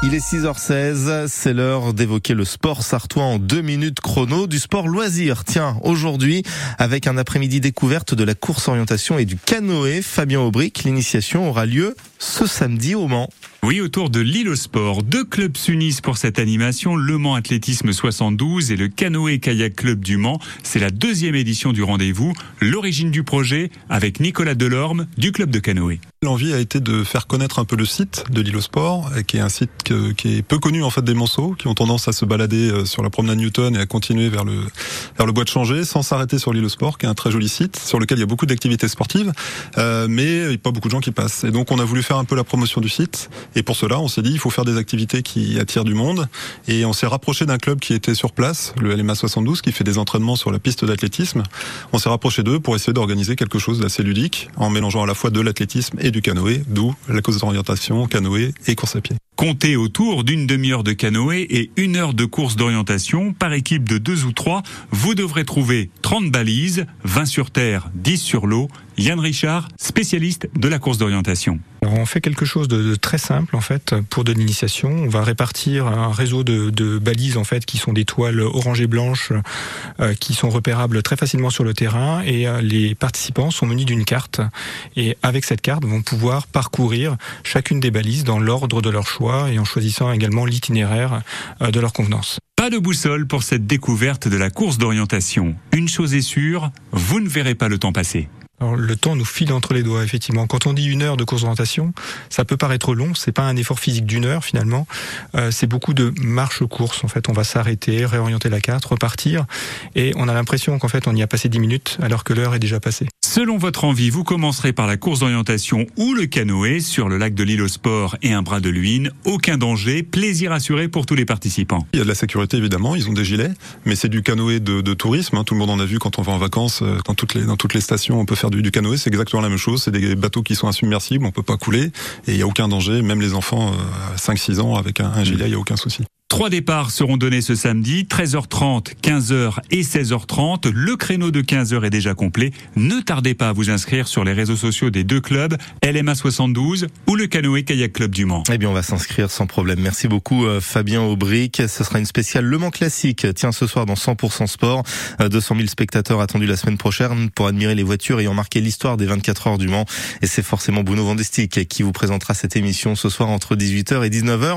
Il est 6h16, c'est l'heure d'évoquer le sport sartois en deux minutes chrono, du sport loisir. Tiens, aujourd'hui, avec un après-midi découverte de la course orientation et du canoë, Fabien Aubric, l'initiation aura lieu ce samedi au Mans. Oui, autour de l'île au sport, deux clubs s'unissent pour cette animation, le Mans Athlétisme 72 et le Canoë Kayak Club du Mans. C'est la deuxième édition du rendez-vous. L'origine du projet avec Nicolas Delorme du club de canoë. L'envie a été de faire connaître un peu le site de l'île au sport, qui est un site qui est peu connu en fait des Monceaux, qui ont tendance à se balader euh, sur la promenade Newton et à continuer vers le vers le bois de Changé, sans s'arrêter sur l'île au sport, qui est un très joli site sur lequel il y a beaucoup d'activités sportives, euh, mais il n'y a pas beaucoup de gens qui passent. Et donc on a voulu faire un peu la promotion du site, et pour cela on s'est dit il faut faire des activités qui attirent du monde, et on s'est rapproché d'un club qui était sur place, le LMA 72, qui fait des entraînements sur la piste d'athlétisme. On s'est rapproché d'eux pour essayer d'organiser quelque chose d'assez ludique, en mélangeant à la fois de l'athlétisme et du canoë, d'où la cause d'orientation, canoë et course à pied. Comptez autour d'une demi-heure de canoë et une heure de course d'orientation par équipe de deux ou trois. Vous devrez trouver 30 balises, 20 sur terre, 10 sur l'eau. Yann Richard, spécialiste de la course d'orientation. On fait quelque chose de, très simple en fait pour de l'initiation. On va répartir un réseau de, balises en fait qui sont des toiles orange et blanches euh, qui sont repérables très facilement sur le terrain et euh, les participants sont munis d'une carte et avec cette carte vont pouvoir parcourir chacune des balises dans l'ordre de leur choix et en choisissant également l'itinéraire euh, de leur convenance. Pas de boussole pour cette découverte de la course d'orientation. Une chose est sûre, vous ne verrez pas le temps passer. Alors, le temps nous file entre les doigts, effectivement. Quand on dit une heure de course d'orientation, ça peut paraître long. C'est pas un effort physique d'une heure finalement. Euh, c'est beaucoup de marche-course. En fait, on va s'arrêter, réorienter la carte, repartir, et on a l'impression qu'en fait on y a passé dix minutes alors que l'heure est déjà passée. Selon votre envie, vous commencerez par la course d'orientation ou le canoë sur le lac de l'île au sport et un bras de Luynes. Aucun danger, plaisir assuré pour tous les participants. Il y a de la sécurité évidemment, ils ont des gilets, mais c'est du canoë de, tourisme. Hein. Tout le monde en a vu quand on va en vacances, euh, quand toutes les, dans toutes les stations on peut faire du, canoë. C'est exactement la même chose. C'est des bateaux qui sont insubmersibles, on peut pas couler et il y a aucun danger. Même les enfants euh, à 5-6 ans avec un, un gilet, il y a aucun souci. Trois départs seront donnés ce samedi, 13h30, 15h et 16h30. Le créneau de 15h est déjà complet. Ne tardez pas à vous inscrire sur les réseaux sociaux des deux clubs, LMA 72 ou le Canoë Kayak Club du Mans. Eh bien, on va s'inscrire sans problème. Merci beaucoup euh, Fabien Aubric. Ce sera une spéciale Le Mans classique. Tiens, ce soir dans 100% sport, 200 euh, 000 spectateurs attendus la semaine prochaine pour admirer les voitures ayant marqué l'histoire des 24 heures du Mans. Et c'est forcément Bruno Vandestick qui vous présentera cette émission ce soir entre 18h et 19h.